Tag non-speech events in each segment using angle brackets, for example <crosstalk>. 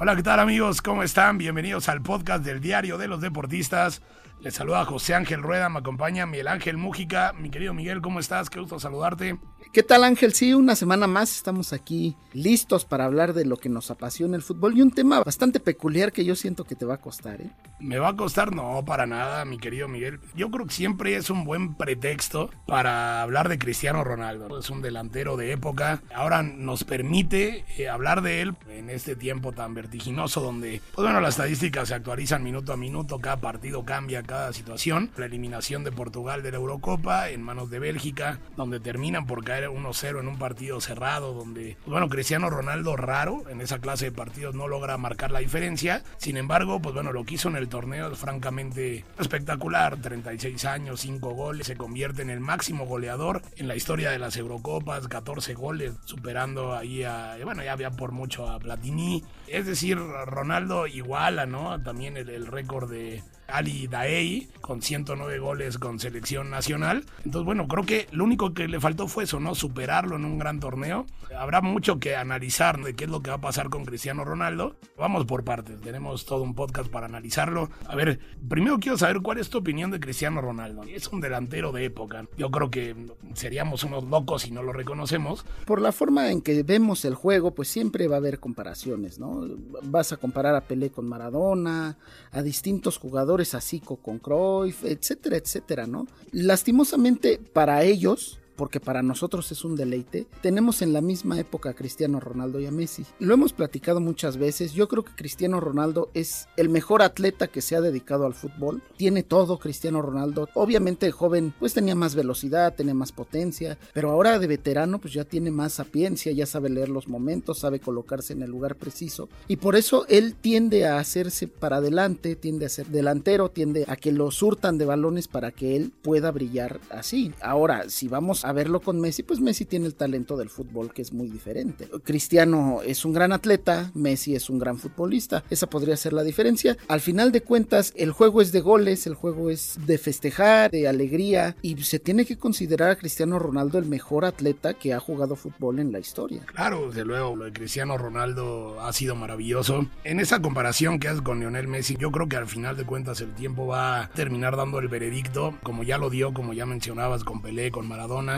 Hola, ¿qué tal amigos? ¿Cómo están? Bienvenidos al podcast del Diario de los Deportistas. Les saluda José Ángel Rueda, me acompaña Miguel Ángel Mújica. Mi querido Miguel, ¿cómo estás? Qué gusto saludarte. ¿Qué tal Ángel? Sí, una semana más estamos aquí listos para hablar de lo que nos apasiona el fútbol y un tema bastante peculiar que yo siento que te va a costar. ¿eh? ¿Me va a costar? No, para nada, mi querido Miguel. Yo creo que siempre es un buen pretexto para hablar de Cristiano Ronaldo. Es un delantero de época. Ahora nos permite eh, hablar de él en este tiempo tan vertiginoso donde, pues bueno, las estadísticas se actualizan minuto a minuto, cada partido cambia, cada situación. La eliminación de Portugal de la Eurocopa en manos de Bélgica, donde terminan por caer 1-0 en un partido cerrado, donde, pues bueno, Cristiano Ronaldo raro en esa clase de partidos no logra marcar la diferencia. Sin embargo, pues bueno, lo que hizo en el torneo es francamente espectacular. 36 años, 5 goles, se convierte en el máximo goleador en la historia de las Eurocopas, 14 goles, superando ahí a, bueno, ya había por mucho a Platini. Es decir, Ronaldo iguala, ¿no? También el, el récord de Ali Daei con 109 goles con selección nacional. Entonces, bueno, creo que lo único que le faltó fue eso, ¿no? Superarlo en un gran torneo. Habrá mucho que analizar de qué es lo que va a pasar con Cristiano Ronaldo. Vamos por partes, tenemos todo un podcast para analizarlo. A ver, primero quiero saber cuál es tu opinión de Cristiano Ronaldo. Es un delantero de época. Yo creo que seríamos unos locos si no lo reconocemos. Por la forma en que vemos el juego, pues siempre va a haber comparaciones, ¿no? Vas a comparar a Pelé con Maradona, a distintos jugadores así con Cruyff, etcétera, etcétera, ¿no? Lastimosamente para ellos, porque para nosotros es un deleite, tenemos en la misma época a Cristiano Ronaldo y a Messi. Lo hemos platicado muchas veces, yo creo que Cristiano Ronaldo es el mejor atleta que se ha dedicado al fútbol, tiene todo Cristiano Ronaldo, obviamente joven pues tenía más velocidad, tenía más potencia, pero ahora de veterano pues ya tiene más sapiencia, ya sabe leer los momentos, sabe colocarse en el lugar preciso y por eso él tiende a hacerse para adelante, tiende a ser delantero, tiende a que lo surtan de balones para que él pueda brillar así. Ahora, si vamos a verlo con Messi, pues Messi tiene el talento del fútbol que es muy diferente. Cristiano es un gran atleta, Messi es un gran futbolista. Esa podría ser la diferencia. Al final de cuentas, el juego es de goles, el juego es de festejar, de alegría y se tiene que considerar a Cristiano Ronaldo el mejor atleta que ha jugado fútbol en la historia. Claro, desde luego, lo de Cristiano Ronaldo ha sido maravilloso. En esa comparación que haces con Lionel Messi, yo creo que al final de cuentas el tiempo va a terminar dando el veredicto, como ya lo dio, como ya mencionabas, con Pelé, con Maradona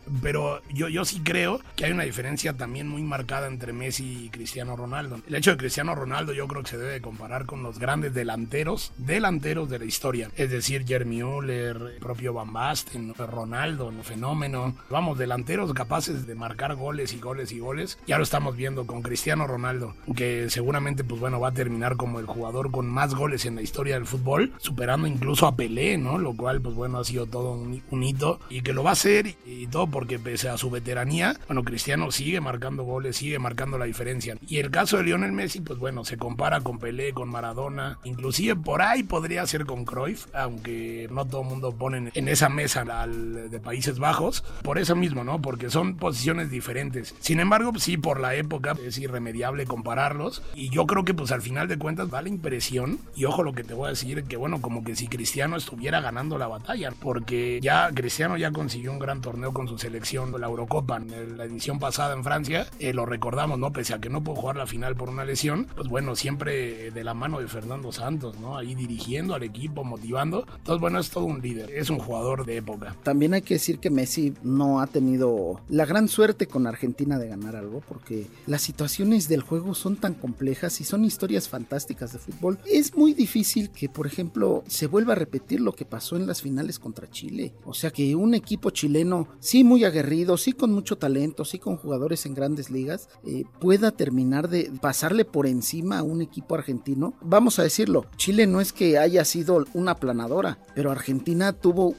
pero yo, yo sí creo que hay una diferencia también muy marcada entre Messi y Cristiano Ronaldo. El hecho de Cristiano Ronaldo yo creo que se debe comparar con los grandes delanteros, delanteros de la historia. Es decir, Jeremy Müller, el propio Van Basten, Ronaldo, el fenómeno. Vamos, delanteros capaces de marcar goles y goles y goles. Ya lo estamos viendo con Cristiano Ronaldo, que seguramente pues bueno va a terminar como el jugador con más goles en la historia del fútbol, superando incluso a Pelé, ¿no? Lo cual pues bueno ha sido todo un, un hito y que lo va a hacer y todo porque pese a su veteranía, bueno, Cristiano sigue marcando goles, sigue marcando la diferencia. Y el caso de Lionel Messi, pues bueno, se compara con Pelé, con Maradona, inclusive por ahí podría ser con Cruyff, aunque no todo el mundo pone en esa mesa al de Países Bajos, por eso mismo, ¿no? Porque son posiciones diferentes. Sin embargo, sí, por la época es irremediable compararlos y yo creo que pues al final de cuentas da la impresión, y ojo lo que te voy a decir, que bueno, como que si Cristiano estuviera ganando la batalla, porque ya Cristiano ya consiguió un gran torneo con su selección, la Eurocopa, en la edición pasada en Francia, eh, lo recordamos, ¿no? Pese a que no pudo jugar la final por una lesión, pues bueno, siempre de la mano de Fernando Santos, ¿no? Ahí dirigiendo al equipo, motivando. Entonces, bueno, es todo un líder, es un jugador de época. También hay que decir que Messi no ha tenido la gran suerte con Argentina de ganar algo, porque las situaciones del juego son tan complejas y son historias fantásticas de fútbol. Es muy difícil que, por ejemplo, se vuelva a repetir lo que pasó en las finales contra Chile. O sea, que un equipo chileno sí muy aguerrido, sí con mucho talento, sí con jugadores en grandes ligas, eh, pueda terminar de pasarle por encima a un equipo argentino. Vamos a decirlo, Chile no es que haya sido una planadora, pero Argentina tuvo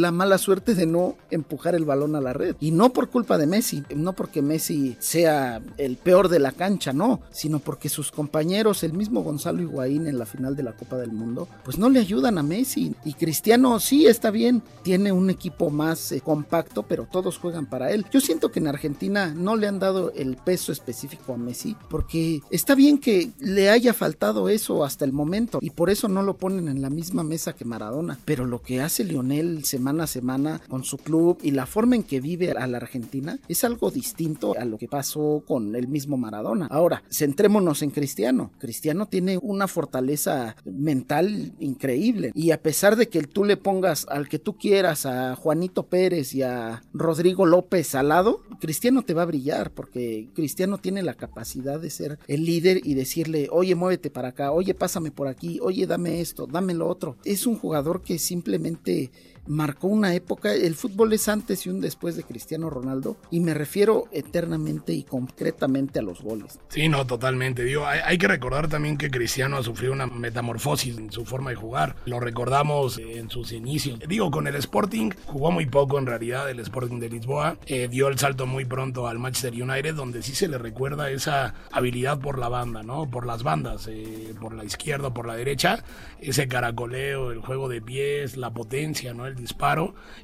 la mala suerte de no empujar el balón a la red. Y no por culpa de Messi, no porque Messi sea el peor de la cancha, no, sino porque sus compañeros, el mismo Gonzalo Higuaín en la final de la Copa del Mundo, pues no le ayudan a Messi. Y Cristiano sí está bien, tiene un equipo más eh, compacto, pero todos juegan para él. Yo siento que en Argentina no le han dado el peso específico a Messi, porque está bien que le haya faltado eso hasta el momento, y por eso no lo ponen en la misma mesa que Maradona. Pero lo que hace Lionel semana a semana con su club y la forma en que vive a la Argentina es algo distinto a lo que pasó con el mismo Maradona. Ahora, centrémonos en Cristiano. Cristiano tiene una fortaleza mental increíble y a pesar de que tú le pongas al que tú quieras, a Juanito Pérez y a Rodrigo López al lado, Cristiano te va a brillar porque Cristiano tiene la capacidad de ser el líder y decirle, oye, muévete para acá, oye, pásame por aquí, oye, dame esto, dame lo otro. Es un jugador que simplemente marcó una época, el fútbol es antes y un después de Cristiano Ronaldo y me refiero eternamente y concretamente a los goles. Sí, no, totalmente. Digo, hay, que recordar también que Cristiano ha sufrido una metamorfosis en su forma de jugar. Lo recordamos en sus inicios. Digo, con el Sporting jugó muy poco en realidad, el Sporting de Lisboa. Eh, dio el salto muy pronto al Manchester United, donde sí se le recuerda esa habilidad por la banda, ¿no? Por las bandas, eh, por la izquierda, por la derecha, ese caracoleo, el juego de pies, la potencia, ¿no? disparo.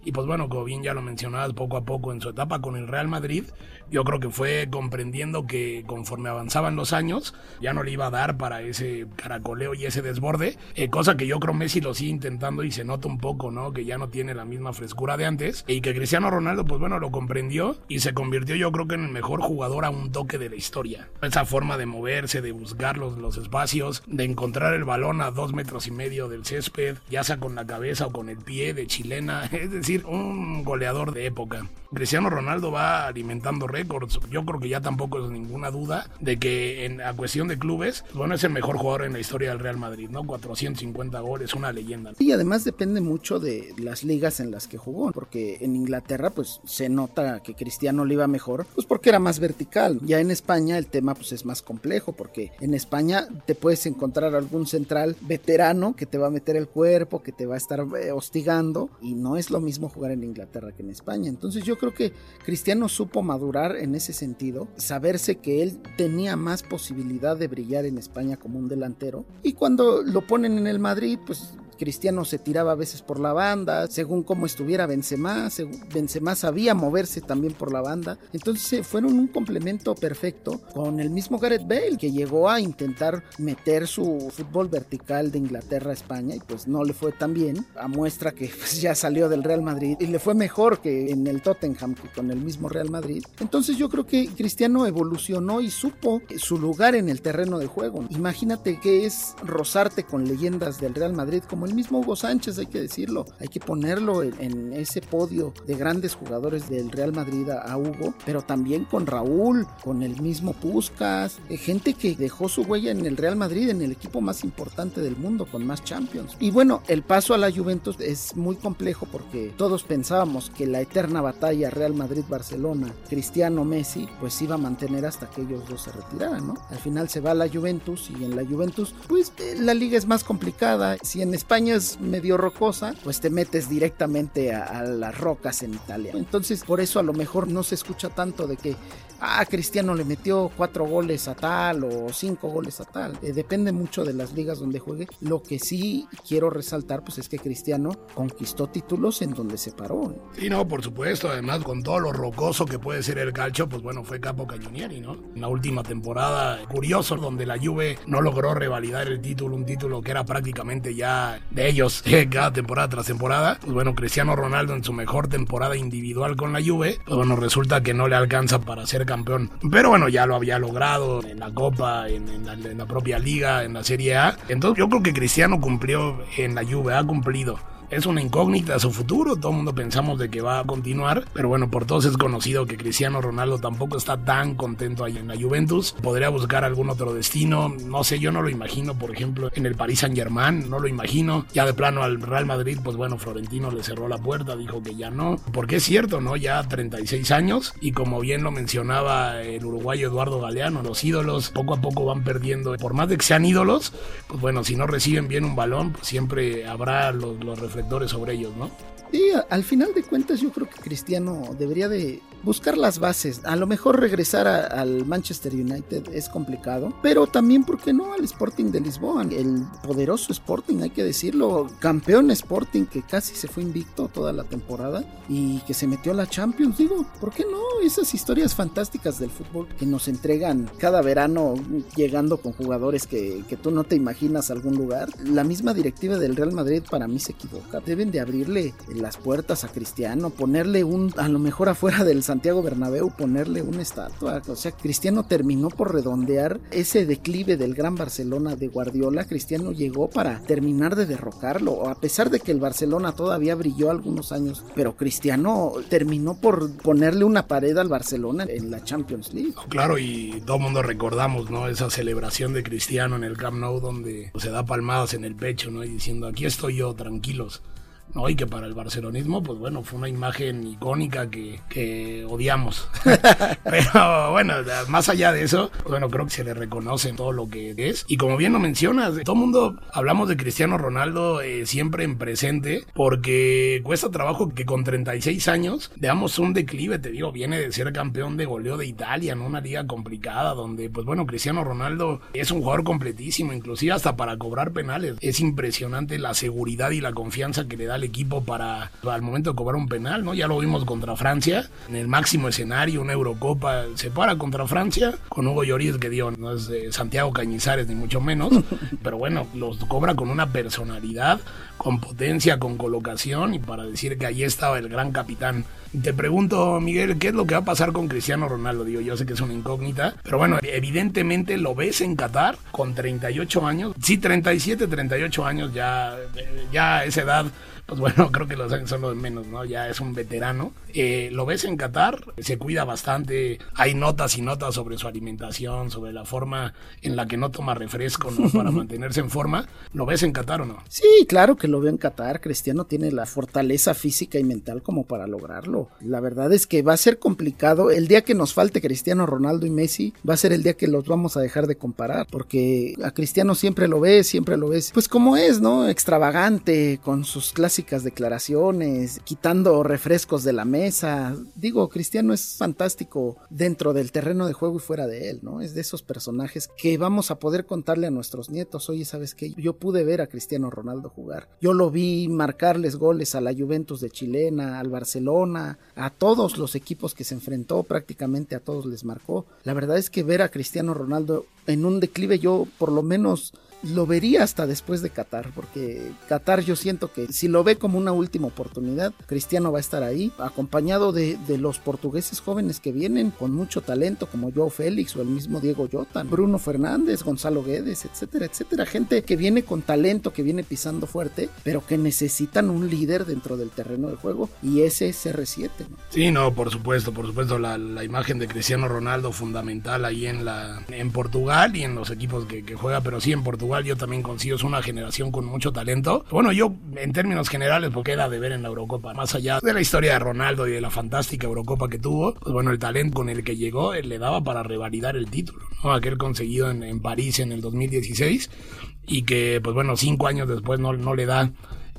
Y pues bueno, como bien ya lo mencionabas poco a poco en su etapa con el Real Madrid, yo creo que fue comprendiendo que conforme avanzaban los años, ya no le iba a dar para ese caracoleo y ese desborde, eh, cosa que yo creo Messi lo sigue intentando y se nota un poco, ¿no? Que ya no tiene la misma frescura de antes y que Cristiano Ronaldo, pues bueno, lo comprendió y se convirtió yo creo que en el mejor jugador a un toque de la historia. Esa forma de moverse, de buscar los, los espacios, de encontrar el balón a dos metros y medio del césped, ya sea con la cabeza o con el pie de <laughs> es decir, un goleador de época. Cristiano Ronaldo va alimentando récords. Yo creo que ya tampoco es ninguna duda de que en cuestión de clubes, bueno, es el mejor jugador en la historia del Real Madrid, ¿no? 450 goles, una leyenda. Y además depende mucho de las ligas en las que jugó, porque en Inglaterra pues se nota que Cristiano le iba mejor, pues porque era más vertical. Ya en España el tema pues es más complejo, porque en España te puedes encontrar algún central veterano que te va a meter el cuerpo, que te va a estar eh, hostigando, y no es lo mismo jugar en Inglaterra que en España. Entonces yo creo que Cristiano supo madurar en ese sentido, saberse que él tenía más posibilidad de brillar en España como un delantero y cuando lo ponen en el Madrid, pues Cristiano se tiraba a veces por la banda, según cómo estuviera Benzema, Benzema sabía moverse también por la banda, entonces eh, fueron un complemento perfecto con el mismo Gareth Bale que llegó a intentar meter su fútbol vertical de Inglaterra a España y pues no le fue tan bien, a muestra que <laughs> pues, ya salió del Real Madrid y le fue mejor que en el Tottenham que con el mismo Real Madrid. Entonces yo creo que Cristiano evolucionó y supo su lugar en el terreno de juego. Imagínate que es rozarte con leyendas del Real Madrid como el mismo Hugo Sánchez, hay que decirlo. Hay que ponerlo en, ese podio de grandes jugadores del Real Madrid a, Hugo, pero también con Raúl, con el mismo Puskas, eh, gente que dejó su huella en el Real Madrid, en el equipo más importante del mundo, con más Champions. Y bueno, el paso a la Juventus es muy complejo porque todos pensábamos que la eterna batalla Real Madrid-Barcelona, Cristiano Messi, pues iba a mantener hasta que ellos dos se retiraran, ¿no? Al final se va a la Juventus y en la Juventus, pues eh, la liga es más complicada. Si en España es medio rocosa, pues te metes directamente a, las rocas en Italia. Entonces, por eso a lo mejor no se escucha tanto de que, ah, Cristiano le metió cuatro goles a tal o cinco goles a tal. Eh, depende mucho de las ligas donde juegue. Lo que sí quiero resaltar, pues es que Cristiano conquistó títulos en donde se paró. Sí, no, por supuesto. Además, con todo lo rocoso que puede ser el calcio, pues bueno, fue capo cañonieri, ¿no? En la última temporada, curioso, donde la Juve no logró revalidar el título, un título que era prácticamente ya de ellos <laughs> cada temporada tras temporada. Pues bueno, Cristiano Ronaldo en su mejor temporada individual con la Juve, pues bueno, resulta que no le alcanza para ser campeón. Pero bueno, ya lo había logrado en la Copa, en, la, propia liga, en la Serie A. Entonces yo creo que Cristiano cumplió en la Juve, ha cumplido es una incógnita su futuro. Todo el mundo pensamos de que va a continuar, pero bueno, por todos es conocido que Cristiano Ronaldo tampoco está tan contento ahí en la Juventus. Podría buscar algún otro destino. No sé, yo no lo imagino, por ejemplo, en el Paris Saint Germain, no lo imagino. Ya de plano al Real Madrid, pues bueno, Florentino le cerró la puerta, dijo que ya no. Porque es cierto, ¿no? Ya 36 años y como bien lo mencionaba el uruguayo Eduardo Galeano, los ídolos poco a poco van perdiendo. Por más de que sean ídolos, pues bueno, si no reciben bien un balón, pues siempre habrá los, los sobre ellos, ¿no? Y al final de cuentas yo creo que Cristiano debería de buscar las bases. A lo mejor regresar al Manchester United es complicado, pero también, ¿por qué no al Sporting de Lisboa? El poderoso Sporting, hay que decirlo, campeón Sporting que casi se fue invicto toda la temporada y que se metió a la Champions. Digo, ¿por qué no? Esas historias fantásticas del fútbol que nos entregan cada verano llegando con jugadores que, que tú no te imaginas algún lugar. La misma directiva del Real Madrid para mí se equivoca. Deben de abrirle las puertas a Cristiano, ponerle un, a lo mejor afuera del Santiago Bernabéu, ponerle una estatua. O sea, Cristiano terminó por redondear ese declive del gran Barcelona de Guardiola. Cristiano llegó para terminar de derrocarlo, a pesar de que el Barcelona todavía brilló algunos años, pero Cristiano terminó por ponerle una pared al Barcelona en la Champions League. Claro, y todo mundo recordamos, ¿no? Esa celebración de Cristiano en el Camp Nou donde se da palmadas en el pecho, ¿no? Diciendo, aquí estoy yo, tranquilos. ¿No? Y que para el barcelonismo, pues bueno, fue una imagen icónica que, que odiamos. <laughs> Pero bueno, más allá de eso, bueno, creo que se le reconoce todo lo que es. Y como bien lo mencionas, todo el mundo hablamos de Cristiano Ronaldo eh, siempre en presente, porque cuesta trabajo que con 36 años veamos un declive, te digo, viene de ser campeón de goleo de Italia, en una liga complicada, donde, pues bueno, Cristiano Ronaldo es un jugador completísimo, inclusive hasta para cobrar penales. Es impresionante la seguridad y la confianza que le da equipo para al momento de cobrar un penal, ¿no? Ya lo vimos contra Francia, en el máximo escenario, una Eurocopa, se para contra Francia, con Hugo Lloris, que dio, no es de Santiago Cañizares, ni mucho menos, <laughs> pero bueno, los cobra con una personalidad, con potencia, con colocación, y para decir que ahí estaba el gran capitán. Te pregunto, Miguel, ¿qué es lo que va a pasar con Cristiano Ronaldo? Digo, yo sé que es una incógnita, pero bueno, evidentemente lo ves en Qatar con 38 años. Sí, 37, 38 años, ya, ya a esa edad pues bueno, <laughs> creo que los años son los menos, ¿no? Ya es un veterano. Eh, lo ves en Qatar, se cuida bastante, hay notas y notas sobre su alimentación, sobre la forma en la que no toma refresco, ¿no? Para <laughs> mantenerse en forma. ¿Lo ves en Qatar o no? Sí, claro que lo veo en Qatar. Cristiano tiene la fortaleza física y mental como para lograrlo. La verdad es que va a ser complicado. El día que nos falte Cristiano Ronaldo y Messi, va a ser el día que los vamos a dejar de comparar, porque a Cristiano siempre lo ves, siempre lo ves, pues como es, ¿no? Extravagante, con sus clases declaraciones, quitando refrescos de la mesa. Digo, Cristiano es fantástico dentro del terreno de juego y fuera de él, ¿no? Es de esos personajes que vamos a poder contarle a nuestros nietos. Oye, ¿sabes qué? Yo pude ver a Cristiano Ronaldo jugar. Yo lo vi marcarles goles a la Juventus de Chilena, al Barcelona, a todos los equipos que se enfrentó, prácticamente a todos les marcó. La verdad es que ver a Cristiano Ronaldo en un declive, yo por lo menos lo vería hasta después de Qatar, porque Qatar yo siento que si lo ve como una última oportunidad, Cristiano va a estar ahí, acompañado de, los portugueses jóvenes que vienen con mucho talento, como Joao Félix o el mismo Diego Jota, Bruno Fernández, Gonzalo Guedes, etcétera, etcétera. Gente que viene con talento, que viene pisando fuerte, pero que necesitan un líder dentro del terreno de juego, y ese es CR7. Sí, no, por supuesto, por supuesto, la, imagen de Cristiano Ronaldo fundamental ahí en, la, en Portugal y en los equipos que, que juega, pero sí en Portugal yo también consigo, es una generación con mucho talento. Bueno, yo en términos generales, porque era de ver en la Eurocopa, más allá de la historia de Ronaldo y de la fantástica Eurocopa que tuvo, pues bueno, el talento con el que llegó le daba para revalidar el título, ¿no? Aquel conseguido en, en París en el 2016 y que, pues bueno, cinco años después no, no le da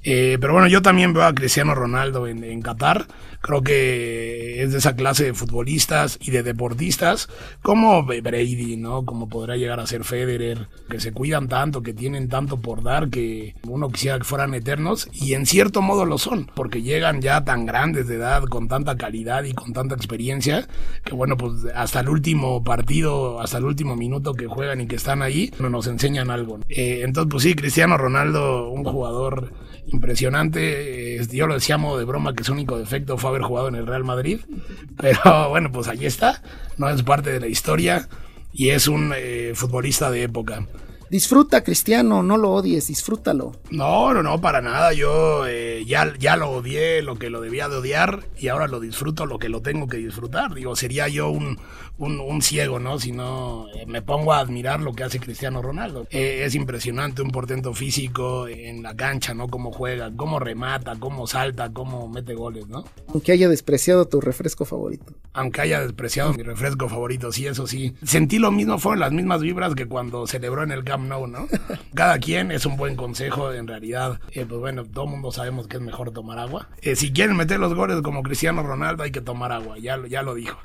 eh, pero bueno, yo también veo a Cristiano Ronaldo en, en, Qatar. Creo que es de esa clase de futbolistas y de deportistas como Brady, ¿no? Como podrá llegar a ser Federer, que se cuidan tanto, que tienen tanto por dar, que uno quisiera que fueran eternos. Y en cierto modo lo son, porque llegan ya tan grandes de edad, con tanta calidad y con tanta experiencia, que bueno, pues hasta el último partido, hasta el último minuto que juegan y que están ahí, nos enseñan algo. Eh, entonces, pues sí, Cristiano Ronaldo, un jugador impresionante. Yo lo decía de broma que su único defecto fue haber jugado en el Real Madrid. <laughs> Pero bueno, pues ahí está. No es parte de la historia y es un eh, futbolista de época. Disfruta, Cristiano, no lo odies, disfrútalo. No, no, no, para nada. Yo eh, ya, ya lo odié lo que lo debía de odiar y ahora lo disfruto lo que lo tengo que disfrutar. Digo, sería yo un, un, ciego, ¿no? Si no eh, me pongo a admirar lo que hace Cristiano Ronaldo. Eh, es impresionante un portento físico en la cancha, ¿no? Cómo juega, cómo remata, cómo salta, cómo mete goles, ¿no? Aunque haya despreciado tu refresco favorito. Aunque haya despreciado mi refresco favorito, sí, eso sí. Sentí lo mismo, fueron las mismas vibras que cuando celebró en el Camp Nou, ¿no? <laughs> Cada quien es un buen consejo, en realidad. Eh, pues bueno, todo el mundo sabemos que es mejor tomar agua. si quieren meter los goles como Cristiano Ronaldo, hay que tomar agua, ya, ya lo dijo.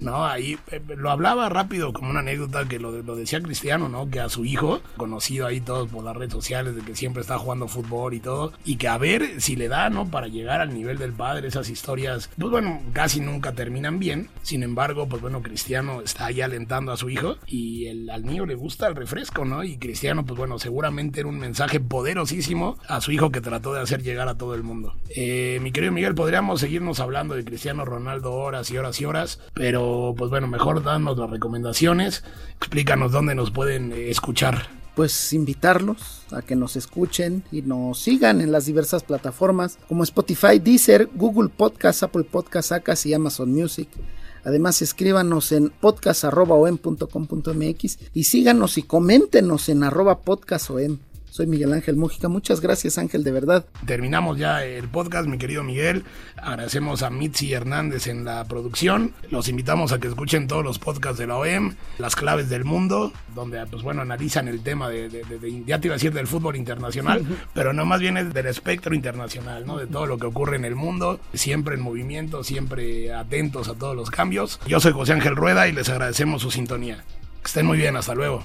¿No? Ahí eh, lo hablaba rápido como una anécdota que lo, lo, decía Cristiano, ¿no? Que a su hijo, conocido ahí todos por las redes sociales, de que siempre está jugando fútbol y todo, y que a ver si le da, ¿no? Para llegar al nivel del padre, esas historias, pues bueno, casi nunca terminan bien. Sin embargo, pues bueno, Cristiano está ahí alentando a su hijo y el, al niño le gusta el refresco, ¿no? Y Cristiano, pues bueno, seguramente era un mensaje poderosísimo a su hijo que trató de hacer llegar a todo el mundo. Eh, mi querido Miguel, podríamos seguirnos hablando de Cristiano Ronaldo horas y horas y horas, pero pues bueno, mejor danos las recomendaciones, explícanos dónde nos pueden eh, escuchar. Pues invitarlos a que nos escuchen y nos sigan en las diversas plataformas como Spotify, Deezer, Google Podcast, Apple Podcast, Acas y Amazon Music. Además, escríbanos en podcast.om.com.mx y síganos y coméntenos en arroba podcastom. Soy Miguel Ángel Mújica. Muchas gracias, Ángel, de verdad. Terminamos ya el podcast, mi querido Miguel. Agradecemos a Mitzi Hernández en la producción. Los invitamos a que escuchen todos los podcasts de la OEM, Las Claves del Mundo, donde, pues bueno, analizan el tema de, ya te iba a decir del fútbol internacional, pero no más bien es del espectro internacional, ¿no? De todo lo que ocurre en el mundo, siempre en movimiento, siempre atentos a todos los cambios. Yo soy José Ángel Rueda y les agradecemos su sintonía. Que estén muy bien, hasta luego.